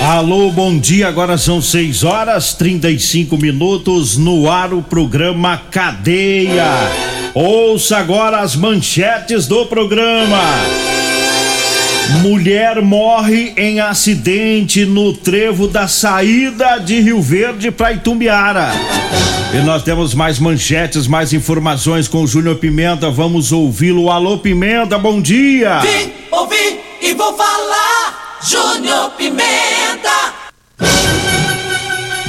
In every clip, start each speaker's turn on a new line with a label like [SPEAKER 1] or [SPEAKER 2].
[SPEAKER 1] Alô, bom dia. Agora são 6 horas 35 minutos no ar o programa Cadeia. Ouça agora as manchetes do programa. Mulher morre em acidente no trevo da saída de Rio Verde para Itumbiara. E nós temos mais manchetes, mais informações com o Júnior Pimenta. Vamos ouvi-lo. Alô, Pimenta, bom dia.
[SPEAKER 2] Vim, ouvi e vou falar. Júnior Pimenta.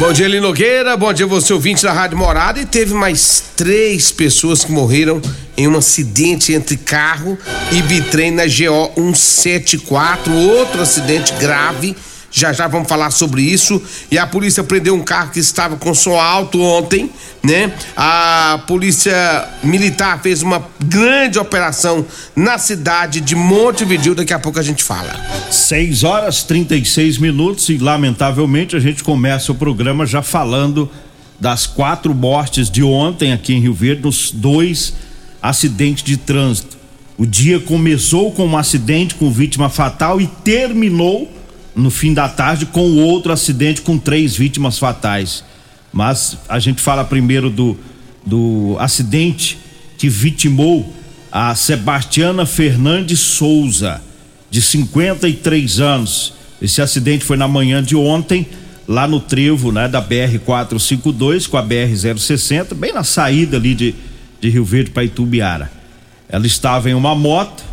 [SPEAKER 3] Bom dia, Lino Nogueira. Bom dia, você ouvinte da Rádio Morada. E teve mais três pessoas que morreram em um acidente entre carro e bitrem na GO 174. Outro acidente grave já já vamos falar sobre isso. E a polícia prendeu um carro que estava com som alto ontem, né? A polícia militar fez uma grande operação na cidade de Montevideo. Daqui a pouco a gente fala.
[SPEAKER 1] 6 horas 36 minutos e lamentavelmente a gente começa o programa já falando das quatro mortes de ontem aqui em Rio Verde, nos dois acidentes de trânsito. O dia começou com um acidente com vítima fatal e terminou no fim da tarde com outro acidente com três vítimas fatais. Mas a gente fala primeiro do, do acidente que vitimou a Sebastiana Fernandes Souza, de 53 anos. Esse acidente foi na manhã de ontem, lá no trevo né, da BR 452 com a BR 060, bem na saída ali de, de Rio Verde para Itubiara. Ela estava em uma moto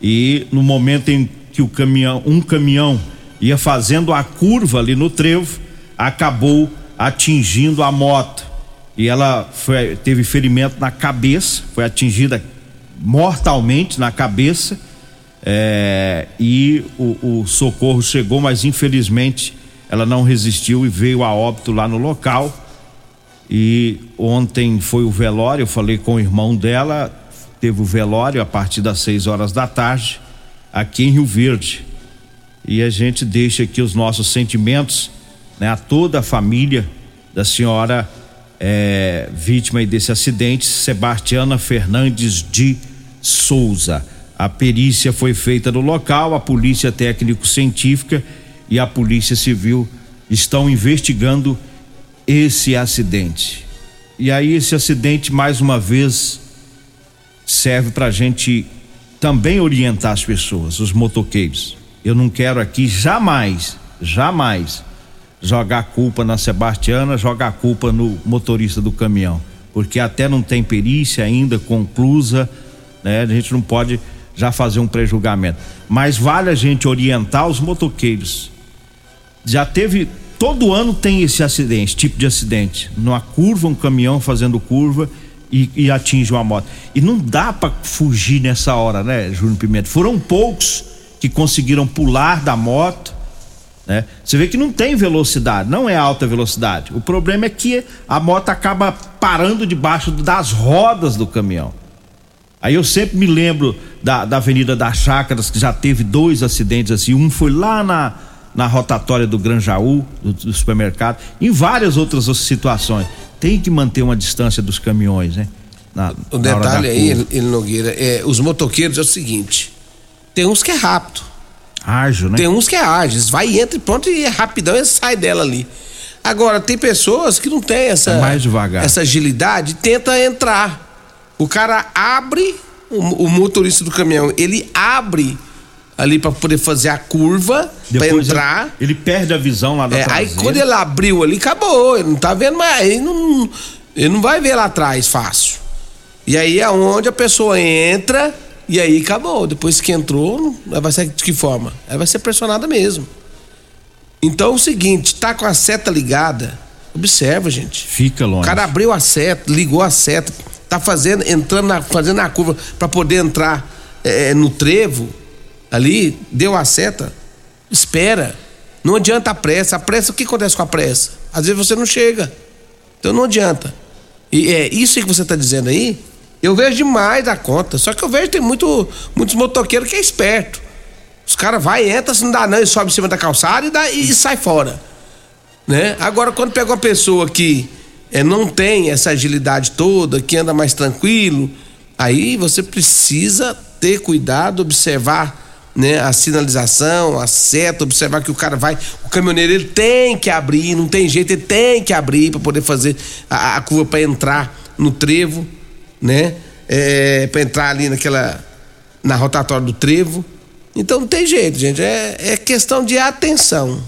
[SPEAKER 1] e no momento em que o caminhão, um caminhão ia fazendo a curva ali no trevo, acabou atingindo a moto. E ela foi, teve ferimento na cabeça, foi atingida mortalmente na cabeça. É, e o, o socorro chegou, mas infelizmente ela não resistiu e veio a óbito lá no local. E ontem foi o velório, eu falei com o irmão dela, teve o velório a partir das 6 horas da tarde, aqui em Rio Verde e a gente deixa aqui os nossos sentimentos né, a toda a família da senhora é, vítima desse acidente, Sebastiana Fernandes de Souza. A perícia foi feita no local, a polícia técnico-científica e a polícia civil estão investigando esse acidente. E aí esse acidente mais uma vez serve para a gente também orientar as pessoas, os motoqueiros. Eu não quero aqui jamais, jamais jogar culpa na Sebastiana, jogar culpa no motorista do caminhão, porque até não tem perícia ainda conclusa, né? A gente não pode já fazer um prejulgamento. Mas vale a gente orientar os motoqueiros. Já teve todo ano tem esse acidente, tipo de acidente, numa curva um caminhão fazendo curva e, e atinge uma moto. E não dá para fugir nessa hora, né, Júnior Pimenta? Foram poucos que conseguiram pular da moto. Né? Você vê que não tem velocidade, não é alta velocidade. O problema é que a moto acaba parando debaixo das rodas do caminhão. Aí eu sempre me lembro da, da Avenida das Chácaras, que já teve dois acidentes assim. Um foi lá na, na rotatória do Granjaú, do, do supermercado, em várias outras situações. Tem que manter uma distância dos caminhões, né?
[SPEAKER 3] Na, o detalhe aí, ele Nogueira, é, os motoqueiros é o seguinte: tem uns que é rápido.
[SPEAKER 1] Ágil, né?
[SPEAKER 3] Tem uns que é ágil. Vai entra e pronto e é rapidão e sai dela ali. Agora, tem pessoas que não tem essa,
[SPEAKER 1] é mais devagar.
[SPEAKER 3] essa agilidade, tenta entrar. O cara abre, o, o motorista do caminhão, ele abre ali para poder fazer a curva, para entrar.
[SPEAKER 1] Ele, ele, perde a visão lá da
[SPEAKER 3] é, Aí quando ele abriu ali, acabou. Ele não tá vendo mais. Ele não, ele não vai ver lá atrás fácil. E aí é onde a pessoa entra e aí acabou. Depois que entrou, vai ser de que forma? Aí vai ser pressionada mesmo. Então é o seguinte, tá com a seta ligada, observa, gente.
[SPEAKER 1] Fica longe.
[SPEAKER 3] O cara abriu a seta, ligou a seta, tá fazendo, entrando na, fazendo a curva para poder entrar é, no trevo ali, deu a seta, espera. Não adianta a pressa. A pressa, o que acontece com a pressa? Às vezes você não chega. Então não adianta. E é isso que você está dizendo aí, eu vejo demais da conta. Só que eu vejo tem muito, muitos motoqueiros que é esperto. Os caras vai, entra, se não dá não, e sobe em cima da calçada e, dá, e, e sai fora. Né? Agora, quando pega uma pessoa que é, não tem essa agilidade toda, que anda mais tranquilo, aí você precisa ter cuidado, observar né, a sinalização, a seta, observar que o cara vai. O caminhoneiro ele tem que abrir, não tem jeito, ele tem que abrir para poder fazer a, a curva para entrar no trevo, né? É, para entrar ali naquela. na rotatória do trevo. Então não tem jeito, gente. É, é questão de atenção.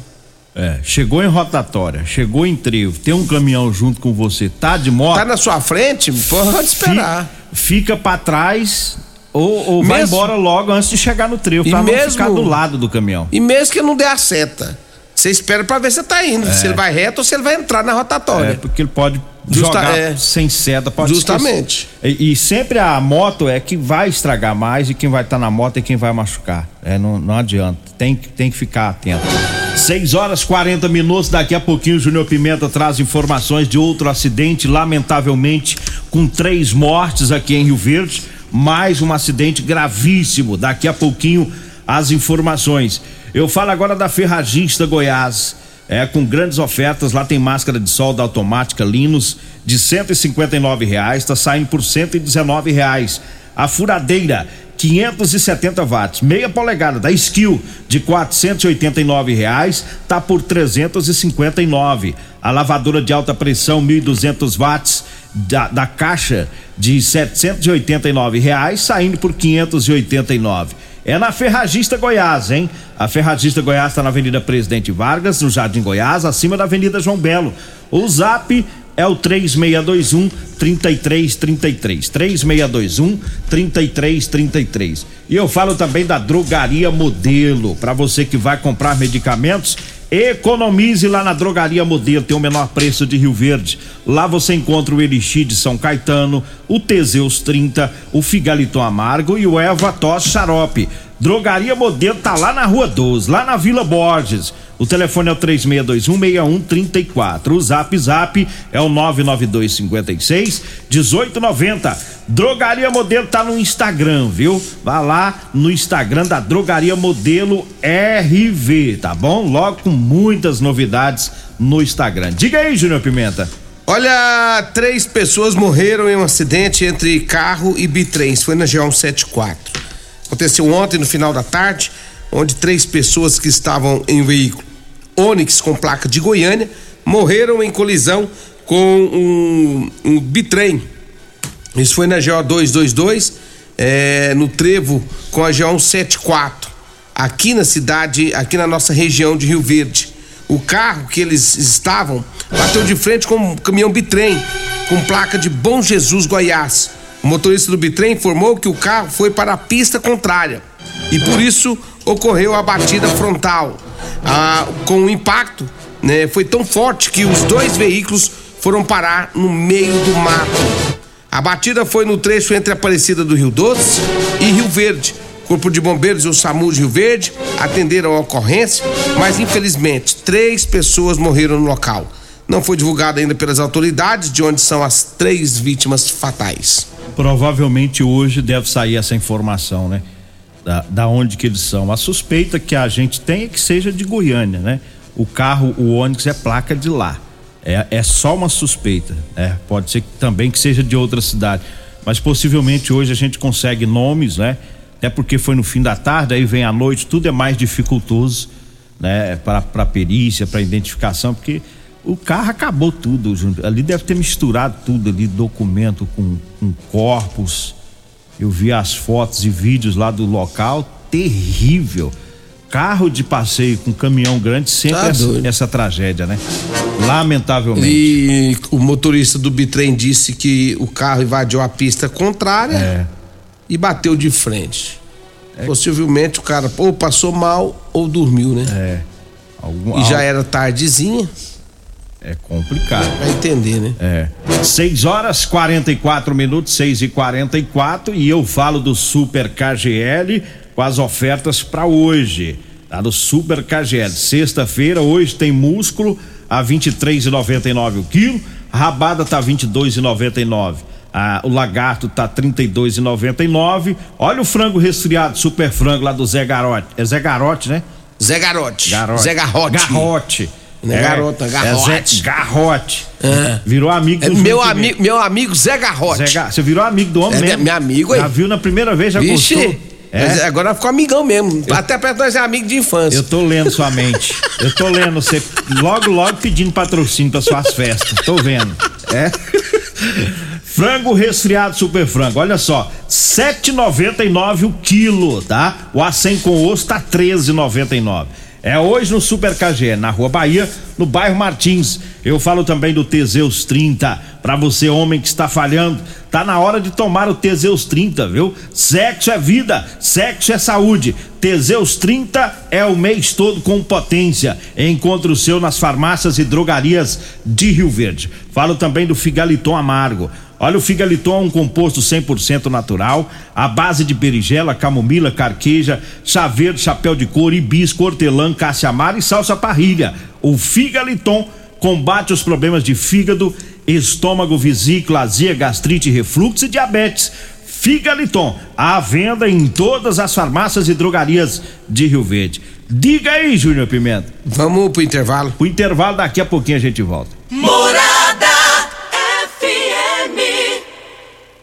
[SPEAKER 1] É, chegou em rotatória, chegou em trevo, tem um caminhão junto com você, tá de moto.
[SPEAKER 3] Tá na sua frente? Pode esperar.
[SPEAKER 1] Fica, fica para trás ou, ou vai embora logo antes de chegar no trevo, pra mesmo, não ficar do lado do caminhão.
[SPEAKER 3] E mesmo que não dê a seta, você espera para ver se tá indo, é. se ele vai reto ou se ele vai entrar na rotatória. É,
[SPEAKER 1] porque ele pode Justa, jogar é, sem seta, pode
[SPEAKER 3] Justamente.
[SPEAKER 1] E, e, sempre a moto é que vai estragar mais e quem vai estar tá na moto é quem vai machucar. É, não, não adianta, tem, tem que ficar atento. 6 horas 40 minutos, daqui a pouquinho o Júnior Pimenta traz informações de outro acidente, lamentavelmente, com três mortes aqui em Rio Verde. Mais um acidente gravíssimo. Daqui a pouquinho as informações. Eu falo agora da Ferragista Goiás. É, com grandes ofertas, lá tem máscara de solda automática Linus de R$ reais, está saindo por R$ reais. A furadeira 570 watts, meia polegada da Skill de R$ reais, tá por 359. A lavadora de alta pressão 1.200 watts da, da caixa de R$ reais, saindo por 589. É na Ferragista Goiás, hein? A Ferragista Goiás está na Avenida Presidente Vargas, no Jardim Goiás, acima da Avenida João Belo. O zap é o 3621 3333. 3621 3333. E eu falo também da Drogaria Modelo, para você que vai comprar medicamentos Economize lá na Drogaria Modelo, tem o menor preço de Rio Verde. Lá você encontra o Elixir de São Caetano, o Teseus 30, o Figaliton Amargo e o Eva Tos Xarope. Drogaria Modelo tá lá na Rua 12, lá na Vila Borges. O telefone é o 36216134. O Zap Zap é o 99256 1890. Drogaria Modelo tá no Instagram, viu? Vá lá no Instagram da Drogaria Modelo RV, tá bom? Logo com muitas novidades no Instagram. Diga aí, Júnior Pimenta.
[SPEAKER 3] Olha, três pessoas morreram em um acidente entre carro e bitrens. Foi na GO 174. Aconteceu ontem, no final da tarde, onde três pessoas que estavam em um veículo Onix com placa de Goiânia morreram em colisão com um, um bitrem. Isso foi na GO 222, é, no trevo com a GO 174, aqui na cidade, aqui na nossa região de Rio Verde. O carro que eles estavam bateu de frente com um caminhão bitrem com placa de Bom Jesus Goiás. O motorista do bitrem informou que o carro foi para a pista contrária e por isso ocorreu a batida frontal. Ah, com o impacto, né, foi tão forte que os dois veículos foram parar no meio do mato. A batida foi no trecho entre Aparecida do Rio Doce e Rio Verde. Corpo de Bombeiros e o SAMU de Rio Verde atenderam a ocorrência, mas infelizmente três pessoas morreram no local. Não foi divulgado ainda pelas autoridades de onde são as três vítimas fatais.
[SPEAKER 1] Provavelmente hoje deve sair essa informação, né? da, da onde que eles são. A suspeita que a gente tem é que seja de Goiânia, né? O carro, o ônibus é placa de lá. É, é só uma suspeita, né? Pode ser que, também que seja de outra cidade, mas possivelmente hoje a gente consegue nomes, né? Até porque foi no fim da tarde, aí vem a noite, tudo é mais dificultoso, né? Para perícia, para identificação, porque o carro acabou tudo, ali deve ter misturado tudo ali, documento com, com corpos, eu vi as fotos e vídeos lá do local, terrível. Carro de passeio com caminhão grande sempre
[SPEAKER 3] Tá
[SPEAKER 1] essa, essa tragédia, né? Lamentavelmente.
[SPEAKER 3] E o motorista do bitrem disse que o carro invadiu a pista contrária
[SPEAKER 1] É.
[SPEAKER 3] e bateu de frente. Possivelmente o cara ou passou mal ou dormiu, né?
[SPEAKER 1] É. Algum,
[SPEAKER 3] E já era tardezinha,
[SPEAKER 1] é complicado.
[SPEAKER 3] vai entender, né?
[SPEAKER 1] É. 6 horas 44 minutos, 6 e 44 e eu falo do Super KGL com as ofertas para hoje. Tá no Super KGL. Sexta-feira, hoje tem músculo a 23,99 o quilo, a rabada tá 22,99. Ah, o lagarto tá 32,99. Olha o frango resfriado, super frango lá do Zé Garote. É Zé Garote, né?
[SPEAKER 3] Zé Garote.
[SPEAKER 1] Garote.
[SPEAKER 3] Zé Garrote.
[SPEAKER 1] Garrote.
[SPEAKER 3] Não é garota,
[SPEAKER 1] É
[SPEAKER 3] garrote.
[SPEAKER 1] Zé Garrote.
[SPEAKER 3] É.
[SPEAKER 1] Virou amigo
[SPEAKER 3] É
[SPEAKER 1] do
[SPEAKER 3] meu,
[SPEAKER 1] Júnior
[SPEAKER 3] amigo, meu amigo Zé Garrote.
[SPEAKER 1] Zé Ga- Você virou amigo do homem
[SPEAKER 3] É
[SPEAKER 1] mesmo.
[SPEAKER 3] meu amigo aí.
[SPEAKER 1] Já viu na primeira vez, já
[SPEAKER 3] Vixe,
[SPEAKER 1] gostou?
[SPEAKER 3] mas
[SPEAKER 1] É?
[SPEAKER 3] agora ficou amigão mesmo. Até perto nós é amigo de infância.
[SPEAKER 1] Eu tô lendo sua mente. Eu tô lendo você logo, logo pedindo patrocínio para suas festas. Tô vendo. É? Frango resfriado super frango, olha só, 7,99 o quilo, tá? O A100 com osso tá 13,99. É hoje no Super KG, na Rua Bahia, no bairro Martins. Eu falo também do Teseus 30. Pra você, homem que está falhando, tá na hora de tomar o Teseus 30, viu? Sexo é vida, sexo é saúde. Teseus 30 é o mês todo com potência. Encontre o seu nas farmácias e drogarias de Rio Verde. Falo também do Figaliton Amargo. Olha, o Figaliton é um composto 100% natural, à base de berigela, camomila, carqueja, chá verde, chapéu de couro, hibisco, hortelã, caça-amara e salsa parrilha. O Figaliton combate os problemas de fígado, estômago, vesícula, azia, gastrite, refluxo e diabetes. Figaliton, à venda em todas as farmácias e drogarias de Rio Verde. Diga aí, Júnior Pimenta.
[SPEAKER 3] Vamos pro intervalo.
[SPEAKER 1] O intervalo daqui a pouquinho a gente volta.
[SPEAKER 2] Morada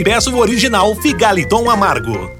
[SPEAKER 4] e peça o original Figaliton Amargo.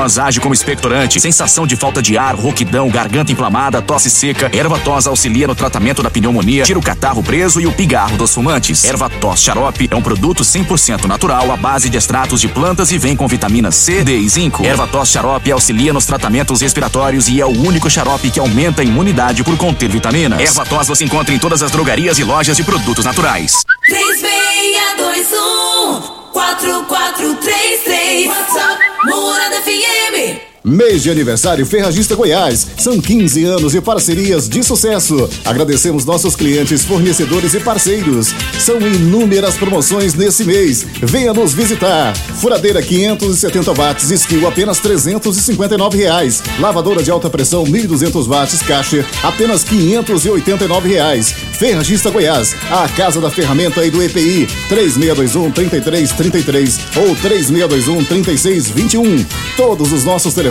[SPEAKER 5] age como expectorante. Sensação de falta de ar, rouquidão, garganta inflamada, tosse seca. Erva tos auxilia no tratamento da pneumonia, tira o catarro preso e o pigarro dos fumantes. Erva tos xarope é um produto 100% natural à base de extratos de plantas e vem com vitamina C, D e zinco. Erva tos xarope auxilia nos tratamentos respiratórios e é o único xarope que aumenta a imunidade por conter vitaminas. Erva tos você encontra em todas as drogarias e lojas de produtos naturais.
[SPEAKER 2] 3621 4433
[SPEAKER 6] Mês de aniversário Ferragista Goiás. São 15 anos de parcerias de sucesso. Agradecemos nossos clientes, fornecedores e parceiros. São inúmeras promoções nesse mês. Venha nos visitar. Furadeira 570 watts, skill apenas 359 reais. Lavadora de alta pressão 1200 watts, caixa apenas 589 reais. Ferragista Goiás, a casa da ferramenta e do EPI 3621 3333 ou 3621 3621. Todos os nossos telefones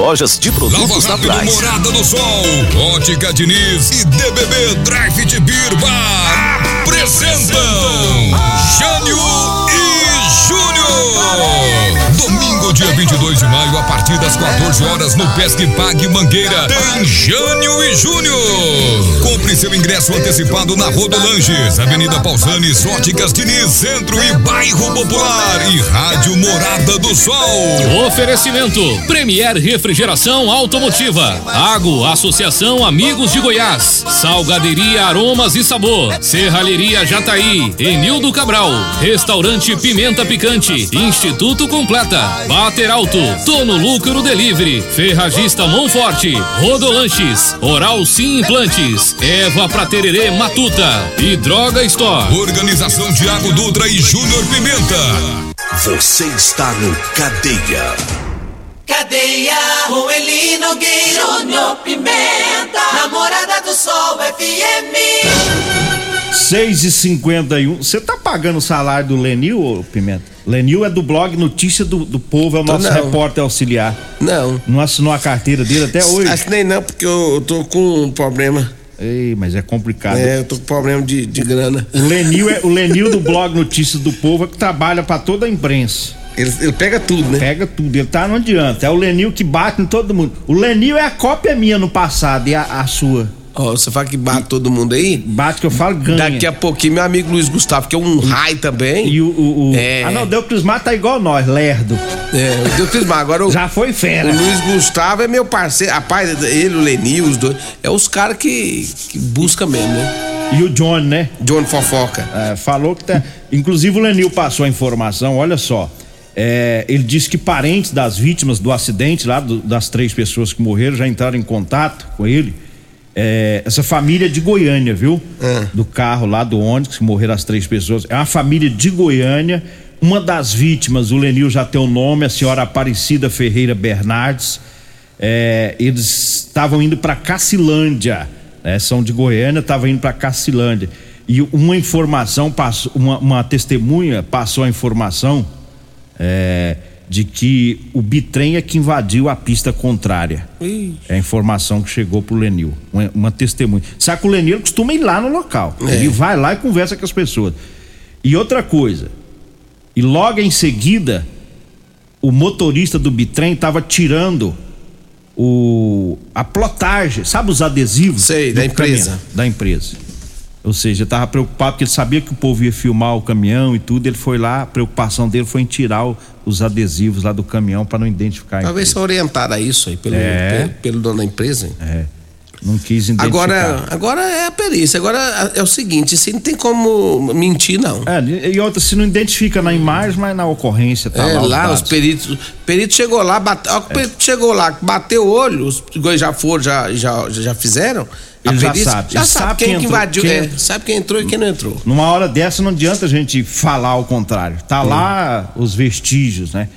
[SPEAKER 5] lojas de produtos
[SPEAKER 7] Rápido
[SPEAKER 5] naturais.
[SPEAKER 7] Morada do Sol, Ótica Diniz e DBB Drive de Birba apresentam Jânio e Júnior. Domingo, dia 22 de maio, a partir das 14 horas, no Pesque Pague Mangueira, tem Jânio e Júnior. Compre seu ingresso antecipado na Rodolanges, Avenida Pausanes, Óticas Diniz, Centro e Bairro Popular e Rádio Morada do Sol.
[SPEAKER 8] Oferecimento Premier Refrigeração Automotiva, Ago Associação Amigos de Goiás, Salgaderia Aromas e Sabor, Serralheria Jataí, Enildo Cabral, Restaurante Pimenta Picante, Instituto Completa, Bater Alto, Tono Lucro Delivery, Ferragista Monforte, Rodolanches, Oral Sim Implantes, Eva Pratererê Matuta e Droga Store.
[SPEAKER 7] Organização Tiago Dutra e Júnior Pimenta.
[SPEAKER 9] Você está no Cadeia.
[SPEAKER 2] Cadeia, com Eli Nogueira, Júnior Pimenta, Namorada do Sol FM.
[SPEAKER 1] 6 e 51 Você tá pagando o salário do Lenil, Pimenta? Lenil é do blog Notícia do, do Povo, é o nosso
[SPEAKER 3] não.
[SPEAKER 1] repórter auxiliar.
[SPEAKER 3] Não.
[SPEAKER 1] Não assinou a carteira dele até hoje?
[SPEAKER 3] Assinei não, porque eu, eu tô com um problema.
[SPEAKER 1] Ei, mas é complicado.
[SPEAKER 3] É, eu tô com problema de, de grana.
[SPEAKER 1] O Lenil, é, o Lenil do blog Notícias do Povo é que trabalha pra toda a imprensa.
[SPEAKER 3] Ele, ele pega tudo, né?
[SPEAKER 1] Pega tudo, ele tá, não adianta. É o Lenil que bate em todo mundo. O Lenil é a cópia minha no passado e a, a sua.
[SPEAKER 3] Ó, você fala que bate todo mundo aí?
[SPEAKER 1] Bate que eu falo, ganha.
[SPEAKER 3] Daqui a pouquinho, meu amigo Luiz Gustavo, que é um raio também.
[SPEAKER 1] E o. o, o...
[SPEAKER 3] É.
[SPEAKER 1] Ah, não, Deu Crismar tá igual nós, lerdo.
[SPEAKER 3] É, o Deus Crismar, agora o.
[SPEAKER 1] Já foi fera.
[SPEAKER 3] O Luiz Gustavo é meu parceiro. Rapaz, ele, o Lenil, os dois. É os caras que, que busca mesmo, né?
[SPEAKER 1] E o John, né?
[SPEAKER 3] John Fofoca.
[SPEAKER 1] É, falou que tá. Inclusive o Lenil passou a informação, olha só. É, ele disse que parentes das vítimas do acidente, lá do- das três pessoas que morreram, já entraram em contato com ele. É, essa família de Goiânia, viu? Do carro lá do ônibus, que morreram as três pessoas. É uma família de Goiânia. Uma das vítimas, o Lenil já tem o nome, a senhora Aparecida Ferreira Bernardes. É, eles estavam indo para Cacilândia, né? São de Goiânia, estavam indo para Cacilândia. E uma informação passou, uma, uma testemunha passou a informação é, de que o bitrem é que invadiu a pista contrária. É a informação que chegou pro Lenil. Uma, uma testemunha. Sabe que o Lenil costuma ir lá no local.
[SPEAKER 3] É.
[SPEAKER 1] Ele vai lá e conversa com as pessoas. E outra coisa. E logo em seguida, o motorista do bitrem estava tirando o a plotagem, sabe os adesivos?
[SPEAKER 3] Sei, da empresa.
[SPEAKER 1] caminhão, da empresa. Ou seja, estava preocupado porque ele sabia que o povo ia filmar o caminhão e tudo. Ele foi lá, a preocupação dele foi em tirar o- os adesivos lá do caminhão para não identificar.
[SPEAKER 3] Talvez seja orientada a isso aí pelo,
[SPEAKER 1] É.
[SPEAKER 3] pelo, pelo dono da empresa. hein?
[SPEAKER 1] É. Não quis identificar.
[SPEAKER 3] Agora, agora é a perícia. Agora é o seguinte, assim não tem como mentir, não.
[SPEAKER 1] É, e outra, se não identifica na imagem, mas na ocorrência tá
[SPEAKER 3] é,
[SPEAKER 1] lá. os
[SPEAKER 3] lá os peritos. Perito chegou lá, ó, o perito chegou lá, bateu o olho, os dois já foram, já, já, já fizeram.
[SPEAKER 1] Ele já sabe,
[SPEAKER 3] Já
[SPEAKER 1] ele
[SPEAKER 3] sabe,
[SPEAKER 1] sabe
[SPEAKER 3] quem,
[SPEAKER 1] quem
[SPEAKER 3] que
[SPEAKER 1] entrou,
[SPEAKER 3] invadiu.
[SPEAKER 1] quem-
[SPEAKER 3] é, sabe quem entrou e quem não entrou.
[SPEAKER 1] Numa hora dessa não adianta a gente falar o contrário. Tá lá os vestígios, né?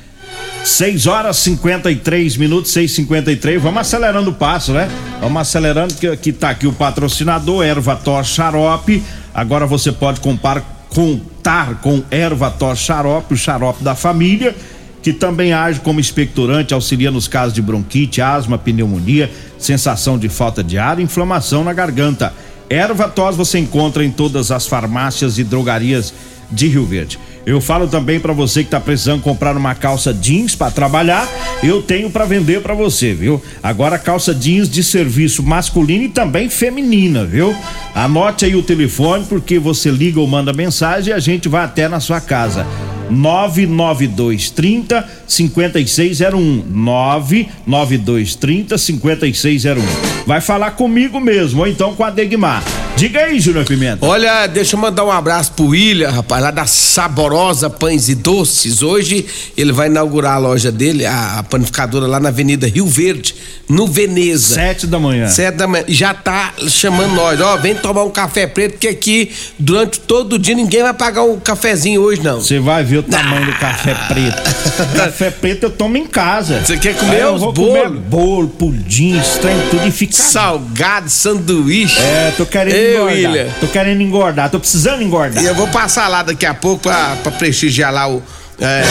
[SPEAKER 1] 6 horas 53 minutos, 6:53. Vamos acelerando o passo, né? Vamos acelerando que aqui tá aqui o patrocinador Ervator Xarope. Agora você pode comprar, contar com Ervator Xarope, o xarope da família, que também age como expectorante, auxilia nos casos de bronquite, asma, pneumonia, sensação de falta de ar, e inflamação na garganta. Erva tos você encontra em todas as farmácias e drogarias de Rio Verde. Eu falo também para você que tá precisando comprar uma calça jeans para trabalhar, eu tenho para vender para você, viu? Agora calça jeans de serviço masculino e também feminina, viu? Anote aí o telefone porque você liga ou manda mensagem e a gente vai até na sua casa. 99230 5601 99230 5601 Vai falar comigo mesmo ou então com a Degmar. Diga aí, Júnior Pimenta.
[SPEAKER 3] Olha, deixa eu mandar um abraço pro William, rapaz, lá da Saborosa Pães e Doces. Hoje ele vai inaugurar a loja dele, a, a panificadora lá na Avenida Rio Verde, no Veneza.
[SPEAKER 1] Sete da manhã.
[SPEAKER 3] Sete da manhã. Já tá chamando nós, ó, vem tomar um café preto, porque aqui durante todo o dia ninguém vai pagar um cafezinho hoje, não.
[SPEAKER 1] Você vai ver o tamanho do café preto. café preto eu tomo em casa.
[SPEAKER 3] Você quer comer
[SPEAKER 1] Aí eu
[SPEAKER 3] os
[SPEAKER 1] vou
[SPEAKER 3] bolos?
[SPEAKER 1] comer bolo, pudim, estranho, tudo e ficar.
[SPEAKER 3] Salgado, sanduíche.
[SPEAKER 1] É, tô querendo Engordar.
[SPEAKER 3] William.
[SPEAKER 1] Tô querendo engordar, tô precisando engordar.
[SPEAKER 3] E eu vou passar lá daqui a pouco pra, pra prestigiar lá o, é,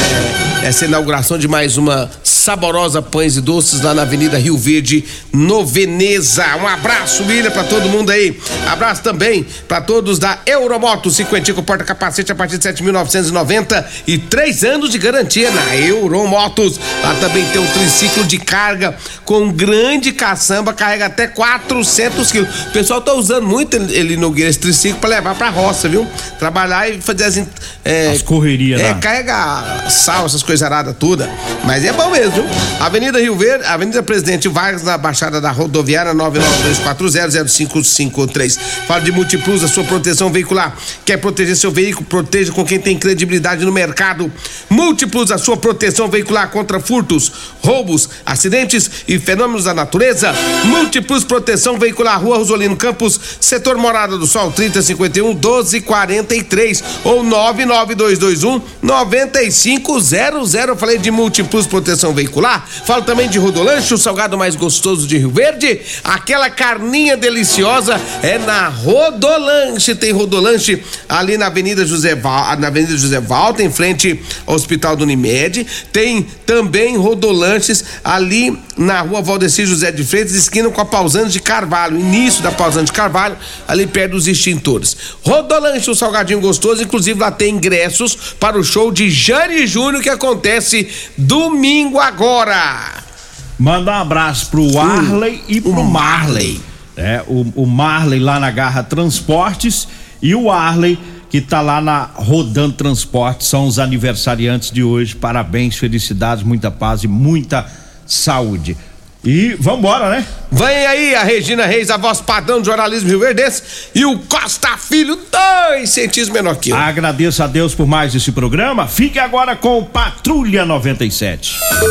[SPEAKER 3] essa inauguração de mais uma saborosa pães e doces lá na Avenida Rio Verde, no Veneza. Um abraço, William, pra todo mundo aí. Abraço também pra todos da Euromoto 50 com porta-capacete a partir de 7.990 e três anos de garantia na Euromotos. Lá também tem um triciclo de carga com grande caçamba, carrega até 400 quilos. O pessoal tá usando muito ele no esse triciclo pra levar pra roça, viu? Trabalhar e fazer as, é,
[SPEAKER 1] As correrias
[SPEAKER 3] é,
[SPEAKER 1] lá.
[SPEAKER 3] carrega sal, essas coisas aradas toda. Mas é bom mesmo? Avenida Rio Verde, Avenida Presidente Vargas, na Baixada da Rodoviária, 992400553. Fala de Multiplus, a sua proteção veicular. Quer proteger seu veículo? Proteja com quem tem credibilidade no mercado. Múltiplos, a sua proteção veicular contra furtos, roubos, acidentes e fenômenos da natureza. Múltiplos proteção veicular, Rua Rosolino Campos, setor Morada do Sol, 3051 1243 ou 99221 9500. Eu falei de Múltiplos proteção veicular. Falo também de Rodolanche, o salgado mais gostoso de Rio Verde. Aquela carninha deliciosa é na Rodolanche. Tem Rodolanche ali na Avenida José Val, na Avenida José Valta, em frente ao Hospital do Unimed. Tem também Rodolanches ali na Rua Valdecir José de Freitas, esquina com a Pausando de Carvalho, início da Pausando de Carvalho, ali perto dos extintores. Rodolanche, o salgadinho gostoso, inclusive lá tem ingressos para o show de Jane Júnior que acontece domingo agora.
[SPEAKER 1] Manda um abraço pro Arley e pro Marley. É, o, o Marley lá na Garra Transportes e o Arley que tá lá na Rodando Transportes são os aniversariantes de hoje. Parabéns, felicidades, muita paz e muita saúde. E vambora, né?
[SPEAKER 3] Vem aí a Regina Reis, a voz padrão do jornalismo Rio Verdense, e o Costa Filho, dois centímetros menor que eu.
[SPEAKER 1] Agradeço a Deus por mais esse programa. Fique agora com o Patrulha 97.